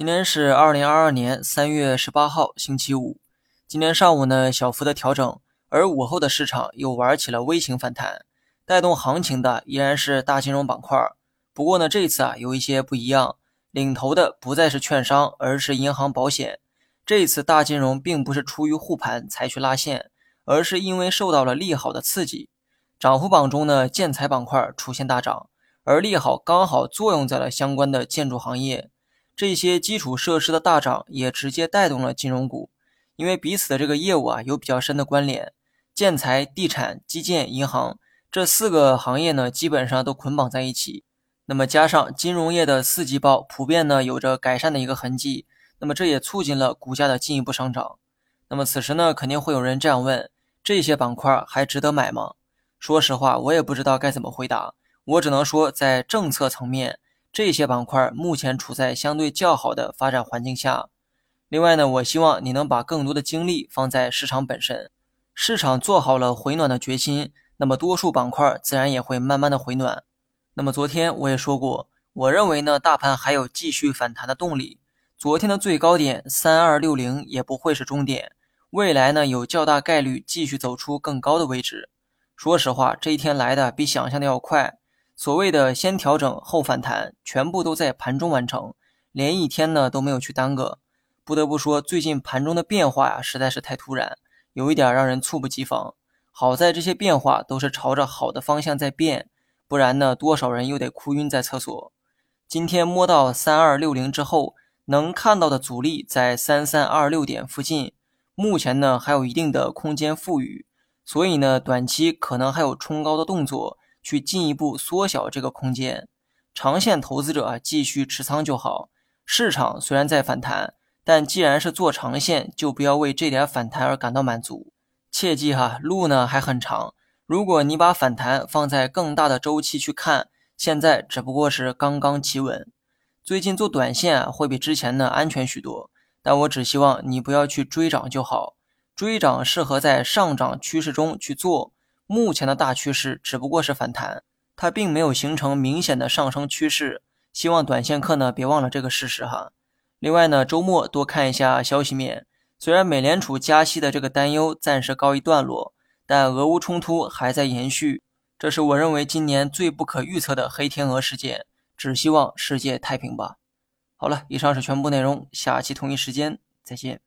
今天是二零二二年三月十八号，星期五。今天上午呢，小幅的调整，而午后的市场又玩起了微型反弹，带动行情的依然是大金融板块。不过呢，这次啊有一些不一样，领头的不再是券商，而是银行保险。这次大金融并不是出于护盘才去拉线，而是因为受到了利好的刺激。涨幅榜中呢，建材板块出现大涨，而利好刚好作用在了相关的建筑行业。这些基础设施的大涨也直接带动了金融股。因为彼此的这个业务啊有比较深的关联，建材、地产、基建、银行这四个行业呢，基本上都捆绑在一起。那么加上金融业的四季报普遍呢有着改善的一个痕迹，那么这也促进了股价的进一步上涨。那么此时呢，肯定会有人这样问：这些板块还值得买吗？说实话，我也不知道该怎么回答。我只能说，在政策层面，这些板块目前处在相对较好的发展环境下。另外呢，我希望你能把更多的精力放在市场本身。市场做好了回暖的决心，那么多数板块自然也会慢慢的回暖。那么昨天我也说过，我认为呢，大盘还有继续反弹的动力。昨天的最高点三二六零也不会是终点，未来呢有较大概率继续走出更高的位置。说实话，这一天来的比想象的要快。所谓的先调整后反弹，全部都在盘中完成，连一天呢都没有去耽搁。不得不说，最近盘中的变化呀，实在是太突然，有一点让人猝不及防。好在这些变化都是朝着好的方向在变，不然呢，多少人又得哭晕在厕所。今天摸到三二六零之后，能看到的阻力在三三二六点附近，目前呢还有一定的空间富裕，所以呢，短期可能还有冲高的动作，去进一步缩小这个空间。长线投资者啊，继续持仓就好。市场虽然在反弹。但既然是做长线，就不要为这点反弹而感到满足。切记哈，路呢还很长。如果你把反弹放在更大的周期去看，现在只不过是刚刚企稳。最近做短线啊，会比之前呢安全许多。但我只希望你不要去追涨就好。追涨适合在上涨趋势中去做。目前的大趋势只不过是反弹，它并没有形成明显的上升趋势。希望短线客呢别忘了这个事实哈。另外呢，周末多看一下消息面。虽然美联储加息的这个担忧暂时告一段落，但俄乌冲突还在延续，这是我认为今年最不可预测的黑天鹅事件。只希望世界太平吧。好了，以上是全部内容，下期同一时间再见。